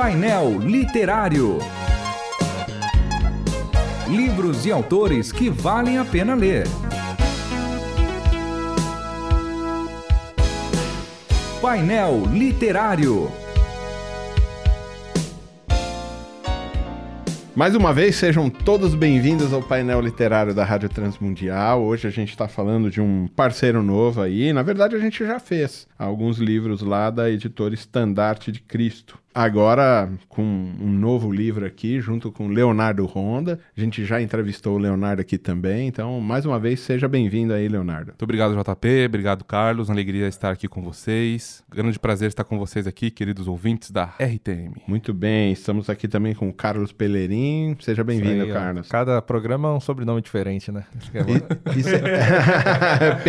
Painel Literário. Livros e autores que valem a pena ler. Painel Literário. Mais uma vez, sejam todos bem-vindos ao painel literário da Rádio Transmundial. Hoje a gente está falando de um parceiro novo aí. Na verdade, a gente já fez alguns livros lá da editora Estandarte de Cristo. Agora, com um novo livro aqui, junto com Leonardo Ronda. A gente já entrevistou o Leonardo aqui também. Então, mais uma vez, seja bem-vindo aí, Leonardo. Muito obrigado, JP. Obrigado, Carlos. Uma alegria estar aqui com vocês. Grande prazer estar com vocês aqui, queridos ouvintes da RTM. Muito bem. Estamos aqui também com o Carlos Peleirim. Seja bem-vindo, Carlos. Cada programa é um sobrenome diferente, né? Isso é...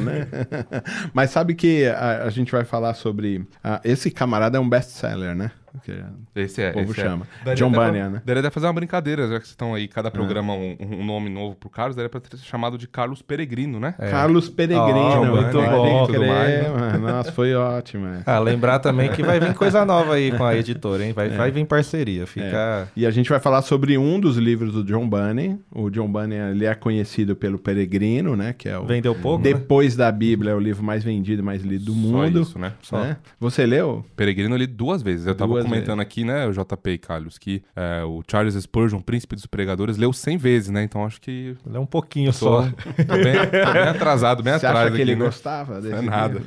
Né? Mas sabe que a, a gente vai falar sobre... Uh, esse camarada é um best-seller, né? Que esse é. O povo esse chama. É. John Bunyan, né? Daria até fazer uma brincadeira, já que vocês estão aí, cada programa um, um, nome novo pro Carlos, daria pra ter chamado de Carlos Peregrino, né? É. Carlos Peregrino. Oh, muito bom. Tudo mais, né? Nossa, foi ótimo. É. Ah, lembrar também que vai vir coisa nova aí com a editora, hein? Vai, é. vai vir parceria, fica... E a gente vai falar sobre um dos livros do John Bunyan. O John Bunyan, ele é conhecido pelo Peregrino, né? Que é o... Vendeu pouco, Depois né? da Bíblia, é o livro mais vendido e mais lido do mundo. Só isso, né? Só. Né? Você leu? Peregrino eu li duas vezes. Eu tava duas comentando aqui, né? o JP e Carlos, que é, o Charles Spurgeon, Príncipe dos Pregadores, leu 100 vezes, né? Então acho que. Leu um pouquinho só. Tô bem, tô bem atrasado, bem Você atrás. Acha que aqui, ele né? gostava desse é nada.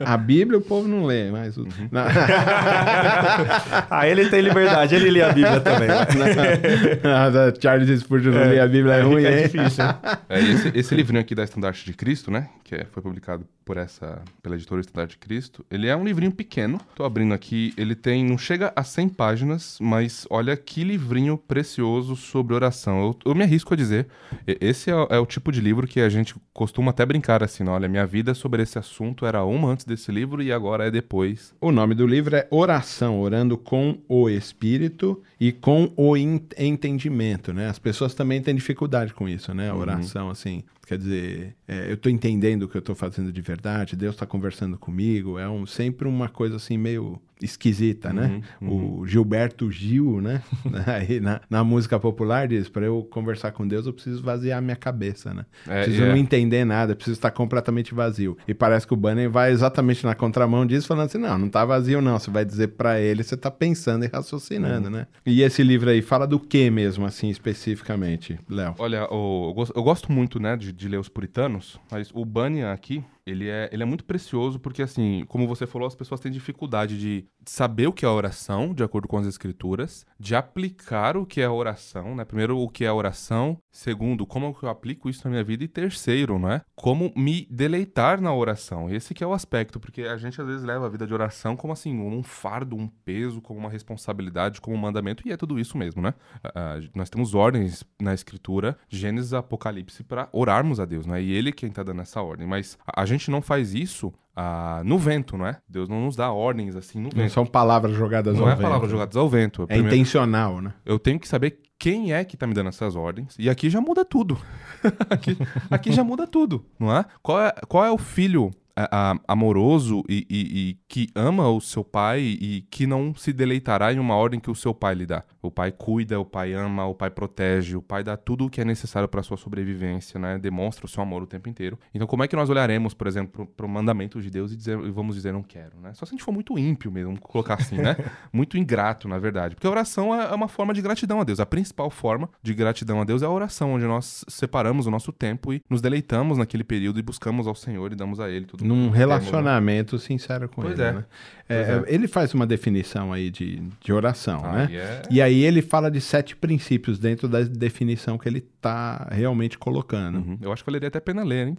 É. A Bíblia o povo não lê, mas. O... Uhum. ah, ele tem liberdade, ele lê a Bíblia também. Nada, Charles Spurgeon não é, lê a Bíblia, é ruim, é difícil. É, esse, esse livrinho aqui da Estandarte de Cristo, né? Que é, foi publicado por essa, pela editora Estandarte de Cristo. Ele é um livrinho pequeno. Tô abrindo aqui. Ele tem, não chega a 100 páginas, mas olha que livrinho precioso sobre oração. Eu, eu me arrisco a dizer, esse é, é, o tipo de livro que a gente costuma até brincar assim, olha, minha vida sobre esse assunto era uma antes desse livro e agora é depois. O nome do livro é Oração, orando com o Espírito e com o entendimento, né? As pessoas também têm dificuldade com isso, né? A uhum. oração, uhum. assim, quer dizer, é, eu estou entendendo o que eu estou fazendo de verdade, Deus está conversando comigo, é um, sempre uma coisa assim meio esquisita, né? uhum, né? Uhum. O Gilberto Gil, né? Aí na, na, música popular diz, para eu conversar com Deus eu preciso vaziar minha cabeça, né? É, preciso é. não entender nada, preciso estar completamente vazio. E parece que o Bunny vai exatamente na contramão disso, falando assim, não, não tá vazio não, você vai dizer para ele, você tá pensando e raciocinando, uhum. né? E esse livro aí fala do que mesmo, assim, especificamente, Léo? Olha, eu, eu, gosto muito, né, de, de ler os puritanos, mas o Bunyan aqui, ele é, ele é muito precioso porque, assim, como você falou, as pessoas têm dificuldade de saber o que é oração, de acordo com as escrituras, de aplicar o que é oração, né? Primeiro, o que é oração. Segundo, como eu aplico isso na minha vida. E terceiro, né? Como me deleitar na oração. Esse que é o aspecto, porque a gente às vezes leva a vida de oração como assim, um fardo, um peso, como uma responsabilidade, como um mandamento, e é tudo isso mesmo, né? Uh, nós temos ordens na escritura, Gênesis Apocalipse, para orarmos a Deus, né? E ele quem tá dando essa ordem. Mas a gente não faz isso ah, no vento, não é? Deus não nos dá ordens assim no vento. Não são palavras jogadas não ao é vento. Não é palavras jogadas ao vento. É Primeiro, intencional, né? Eu tenho que saber quem é que tá me dando essas ordens. E aqui já muda tudo. aqui, aqui já muda tudo, não é? Qual é, qual é o filho amoroso e, e, e, que ama o seu pai e que não se deleitará em uma ordem que o seu pai lhe dá. O pai cuida, o pai ama, o pai protege, o pai dá tudo o que é necessário para sua sobrevivência, né? Demonstra o seu amor o tempo inteiro. Então, como é que nós olharemos, por exemplo, para o mandamento de Deus e, dizer, e vamos dizer não quero, né? Só se a gente for muito ímpio mesmo, vamos colocar assim, né? muito ingrato, na verdade. Porque a oração é, é uma forma de gratidão a Deus. A principal forma de gratidão a Deus é a oração, onde nós separamos o nosso tempo e nos deleitamos naquele período e buscamos ao Senhor e damos a Ele tudo. Num relacionamento temos, né? sincero com pois Ele, é. né? É, é. Ele faz uma definição aí de, de oração, ah, né? Yeah. E aí ele fala de sete princípios dentro da definição que ele está realmente colocando. Uhum. Eu acho que valeria até a pena ler, hein?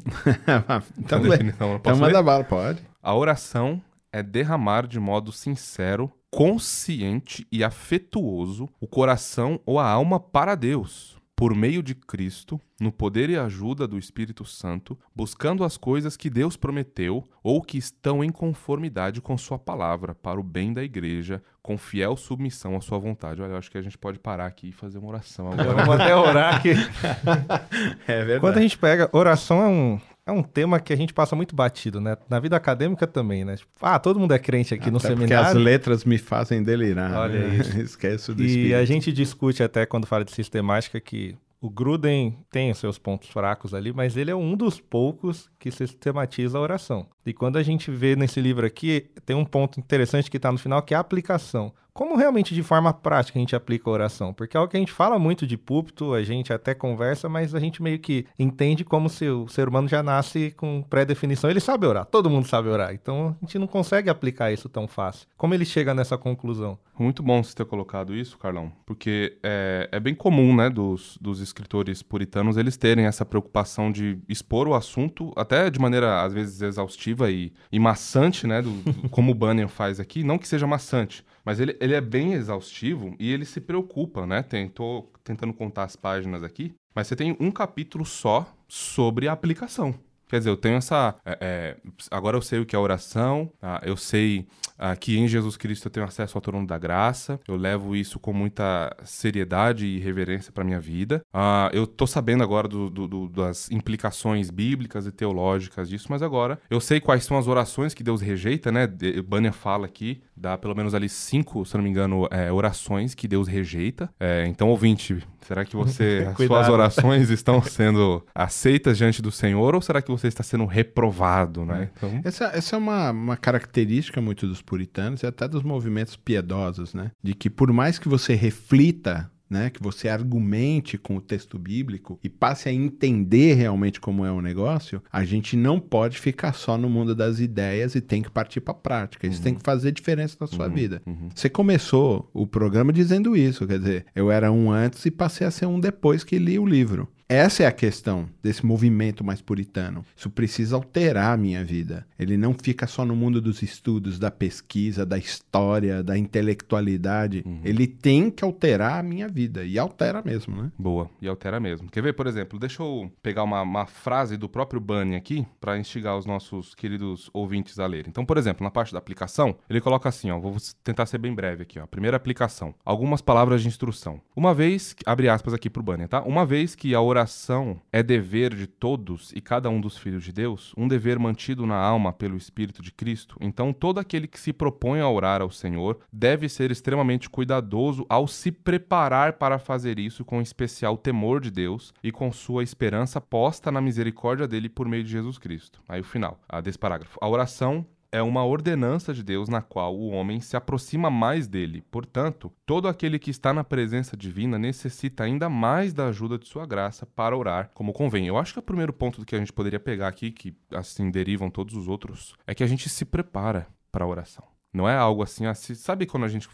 então, lê. então manda bala, pode. A oração é derramar de modo sincero, consciente e afetuoso o coração ou a alma para Deus, por meio de Cristo, no poder e ajuda do Espírito Santo, buscando as coisas que Deus prometeu ou que estão em conformidade com Sua palavra, para o bem da igreja, com fiel submissão à Sua vontade. Olha, eu acho que a gente pode parar aqui e fazer uma oração agora. Vamos até orar aqui. é verdade. Quando a gente pega, oração é um é um tema que a gente passa muito batido, né? Na vida acadêmica também, né? Tipo, ah, todo mundo é crente aqui Até no porque seminário. as letras me fazem delirar. Olha né? isso. Esqueço do E espírito. a gente discute até quando fala de sistemática que o Gruden tem os seus pontos fracos ali, mas ele é um dos poucos que sistematiza a oração. E quando a gente vê nesse livro aqui, tem um ponto interessante que está no final, que é a aplicação. Como realmente de forma prática a gente aplica a oração? Porque é algo que a gente fala muito de púlpito, a gente até conversa, mas a gente meio que entende como se o ser humano já nasce com pré-definição. Ele sabe orar, todo mundo sabe orar. Então a gente não consegue aplicar isso tão fácil. Como ele chega nessa conclusão? Muito bom você ter colocado isso, Carlão, porque é, é bem comum, né, dos, dos escritores puritanos eles terem essa preocupação de expor o assunto até de maneira, às vezes, exaustiva e, e maçante, né, do, como o Bunyan faz aqui. Não que seja maçante, mas ele, ele é bem exaustivo e ele se preocupa, né? Tentou tentando contar as páginas aqui, mas você tem um capítulo só sobre a aplicação. Quer dizer, eu tenho essa. é, é, agora eu sei o que é oração, tá? eu sei ah, que em Jesus Cristo eu tenho acesso ao trono da graça, eu levo isso com muita seriedade e reverência para minha vida. Ah, eu tô sabendo agora do- do- do- das implicações bíblicas e teológicas disso, mas agora eu sei quais são as orações que Deus rejeita, né? Bunyan fala aqui, dá pelo menos ali cinco, se não me engano, é, orações que Deus rejeita. É, então, ouvinte, será que você, as suas orações estão sendo aceitas diante do Senhor ou será que você está sendo reprovado, né? Então, Essa, essa é uma, uma característica muito dos puritanos e até dos movimentos piedosos, né? De que por mais que você reflita, né? Que você argumente com o texto bíblico e passe a entender realmente como é o negócio, a gente não pode ficar só no mundo das ideias e tem que partir para a prática. Isso tem que fazer diferença na sua vida. Você começou o programa dizendo isso, quer dizer, eu era um antes e passei a ser um depois que li o livro. Essa é a questão desse movimento mais puritano. Isso precisa alterar a minha vida. Ele não fica só no mundo dos estudos, da pesquisa, da história, da intelectualidade. Ele tem que alterar a minha vida. E altera mesmo, né? Boa, e altera mesmo. Quer ver, por exemplo, deixa eu pegar uma, uma frase do próprio Bunny aqui para instigar os nossos queridos ouvintes a ler. Então, por exemplo, na parte da aplicação, ele coloca assim, ó, vou tentar ser bem breve aqui, ó. Primeira aplicação. Algumas palavras de instrução. Uma vez, abre aspas aqui pro Bunny, tá? Uma vez que a oração é dever de todos e cada um dos filhos de Deus, um dever mantido na alma pelo Espírito de Cristo, então todo aquele que se propõe a orar ao Senhor deve ser extremamente cuidadoso ao se preparar para fazer isso com especial temor de Deus e com sua esperança posta na misericórdia dele por meio de Jesus Cristo. Aí o final desse parágrafo. A oração é uma ordenança de Deus na qual o homem se aproxima mais dele. Portanto, todo aquele que está na presença divina necessita ainda mais da ajuda de sua graça para orar como convém. Eu acho que o primeiro ponto que a gente poderia pegar aqui, que assim derivam todos os outros, é que a gente se prepara para a oração. Não é algo assim, assim, sabe quando a gente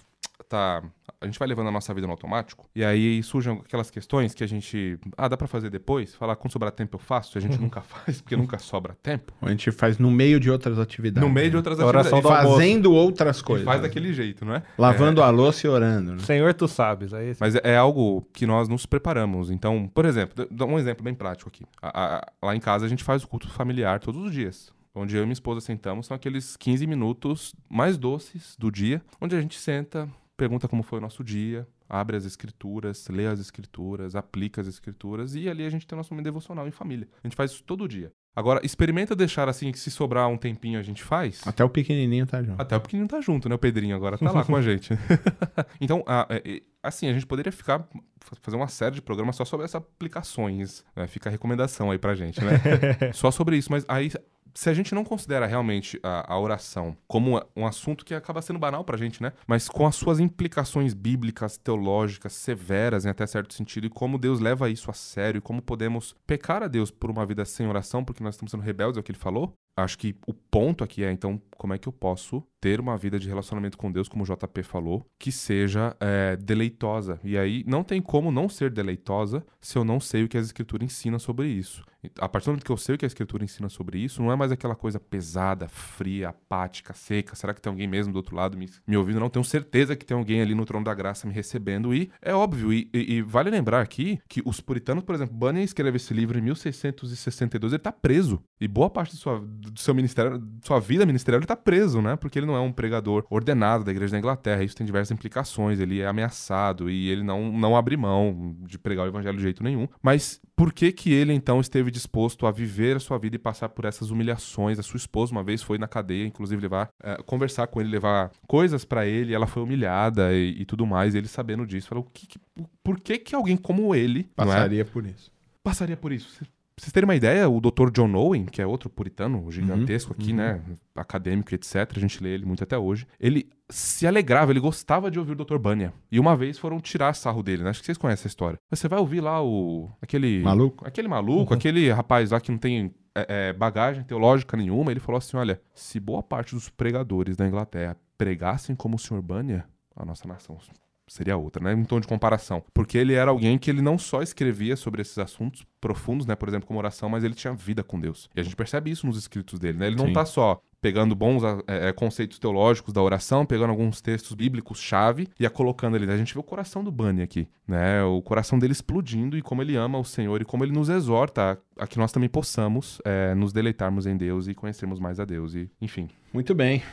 tá, a gente vai levando a nossa vida no automático e aí surgem aquelas questões que a gente, ah, dá pra fazer depois? Falar quando sobrar tempo eu faço, e a gente nunca faz porque nunca sobra tempo. A gente faz no meio de outras atividades. No meio de né? outras Oração atividades. do almoço. Fazendo outras E coisas. faz daquele jeito, não é? Lavando a louça e orando, né? Senhor, tu sabes. Aí, Mas é- é algo que nós nos preparamos. Então, por exemplo, dá um exemplo bem prático aqui. A- a- lá em casa a gente faz o culto familiar todos os dias. Onde eu e minha esposa sentamos, são aqueles 15 minutos mais doces do dia, onde a gente senta, pergunta como foi o nosso dia, abre as escrituras, lê as escrituras, aplica as escrituras e ali a gente tem o nosso momento devocional em família. A gente faz isso todo dia. Agora, experimenta deixar assim que se sobrar um tempinho a gente faz. Até o pequenininho tá junto. Até o pequenininho tá junto, né? O Pedrinho agora tá lá com a gente. então, a- é- é- assim, a gente poderia ficar fa- fazer uma série de programas só sobre essas aplicações. né? Fica a recomendação aí pra gente, né? só sobre isso, mas aí se a gente não considera realmente a, a oração como um assunto que acaba sendo banal pra gente, né? Mas com as suas implicações bíblicas, teológicas, severas em até certo sentido, e como Deus leva isso a sério, e como podemos pecar a Deus por uma vida sem oração, porque nós estamos sendo rebeldes, é o que ele falou. Acho que o ponto aqui é, então, como é que eu posso ter uma vida de relacionamento com Deus, como o JP falou, que seja é, deleitosa. E aí não tem como não ser deleitosa se eu não sei o que a Escritura ensina sobre isso. A partir do momento que eu sei o que a Escritura ensina sobre isso, não é mais aquela coisa pesada, fria, apática, seca. Será que tem alguém mesmo do outro lado me, me ouvindo? Não, tenho certeza que tem alguém ali no trono da graça me recebendo. E é óbvio, e, e- e vale lembrar aqui que os puritanos, por exemplo, Bunyan escreve esse livro em 1662, ele tá preso. E boa parte do, sua, do seu ministério, sua vida ministerial, ele tá preso, né? Porque ele não é um pregador ordenado da igreja da Inglaterra. Isso tem diversas implicações. Ele é ameaçado e ele não, não abre mão de pregar o evangelho de jeito nenhum. Mas por que que ele então esteve disposto a viver a sua vida e passar por essas humilhações. A sua esposa uma vez foi na cadeia, inclusive levar é, conversar com ele, levar coisas para ele. ela foi humilhada e, e, tudo mais. E ele sabendo disso, falou: que, que, por que que alguém como ele é? passaria é? por isso? Passaria por isso. Pra vocês terem uma ideia, o Dr. John Owen, que é outro puritano gigantesco uhum, aqui, uhum. né? Acadêmico, etc. A gente lê ele muito até hoje. Ele se alegrava, ele gostava de ouvir o Dr. Bunyan. E uma vez foram tirar sarro dele, né? Acho que vocês conhecem essa história. Você vai ouvir lá o. aquele. Maluco? Aquele maluco, uhum. aquele rapaz lá que não tem é, é, bagagem teológica nenhuma. Ele falou assim: olha, se boa parte dos pregadores da Inglaterra pregassem como o Sr. Bunyan, a nossa nação seria outra, né? Em tom de comparação. Porque ele era alguém que ele não só escrevia sobre esses assuntos profundos, né? Por exemplo, como oração, mas ele tinha vida com Deus. E a gente percebe isso nos escritos dele, né? Ele não Sim. tá só pegando bons é, conceitos teológicos da oração, pegando alguns textos bíblicos chave e a colocando ali. A gente vê o coração do Bunny aqui, né? O coração dele explodindo e como ele ama o Senhor e como ele nos exorta a, a que nós também possamos é, nos deleitarmos em Deus e conhecermos mais a Deus e, enfim. Muito bem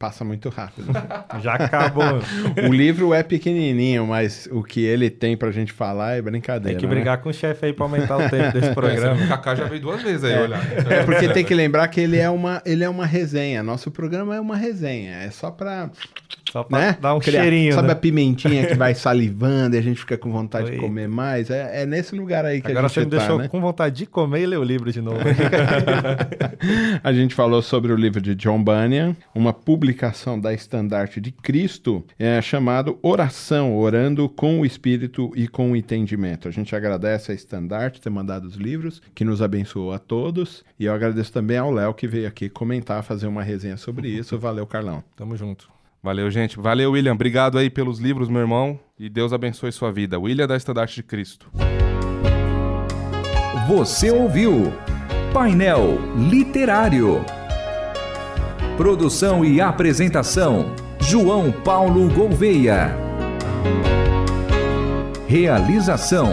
passa muito rápido. Já acabou. o livro é pequenininho, mas o que ele tem pra gente falar é brincadeira. Tem que brigar né? com o chefe aí pra aumentar o tempo desse programa. o Kaká já veio duas vezes aí é. olhar. É porque tem que lembrar que ele é uma, ele é uma resenha. Nosso programa é uma resenha. É só pra só pra né? dar um Criar, cheirinho. Sabe né? a pimentinha que vai salivando e a gente fica com vontade Oi. de comer mais? É, é, nesse lugar aí que Agora a gente você me tá, deixou né? com vontade de comer e ler o livro de novo. a gente falou sobre o livro de John Bunyan, uma publicação da Estandarte de Cristo, é, chamado Oração, Orando com o Espírito e com o Entendimento. A gente agradece a Estandarte ter mandado os livros, que nos abençoou a todos. E eu agradeço também ao Léo que veio aqui comentar, fazer uma resenha sobre isso. Valeu, Carlão. Tamo junto. Valeu, gente. Valeu, William. Obrigado aí pelos livros, meu irmão. E Deus abençoe sua vida. William da Estandarte de Cristo. Você ouviu Painel Literário. Produção e apresentação: João Paulo Gouveia. Realização: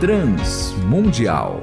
Transmundial.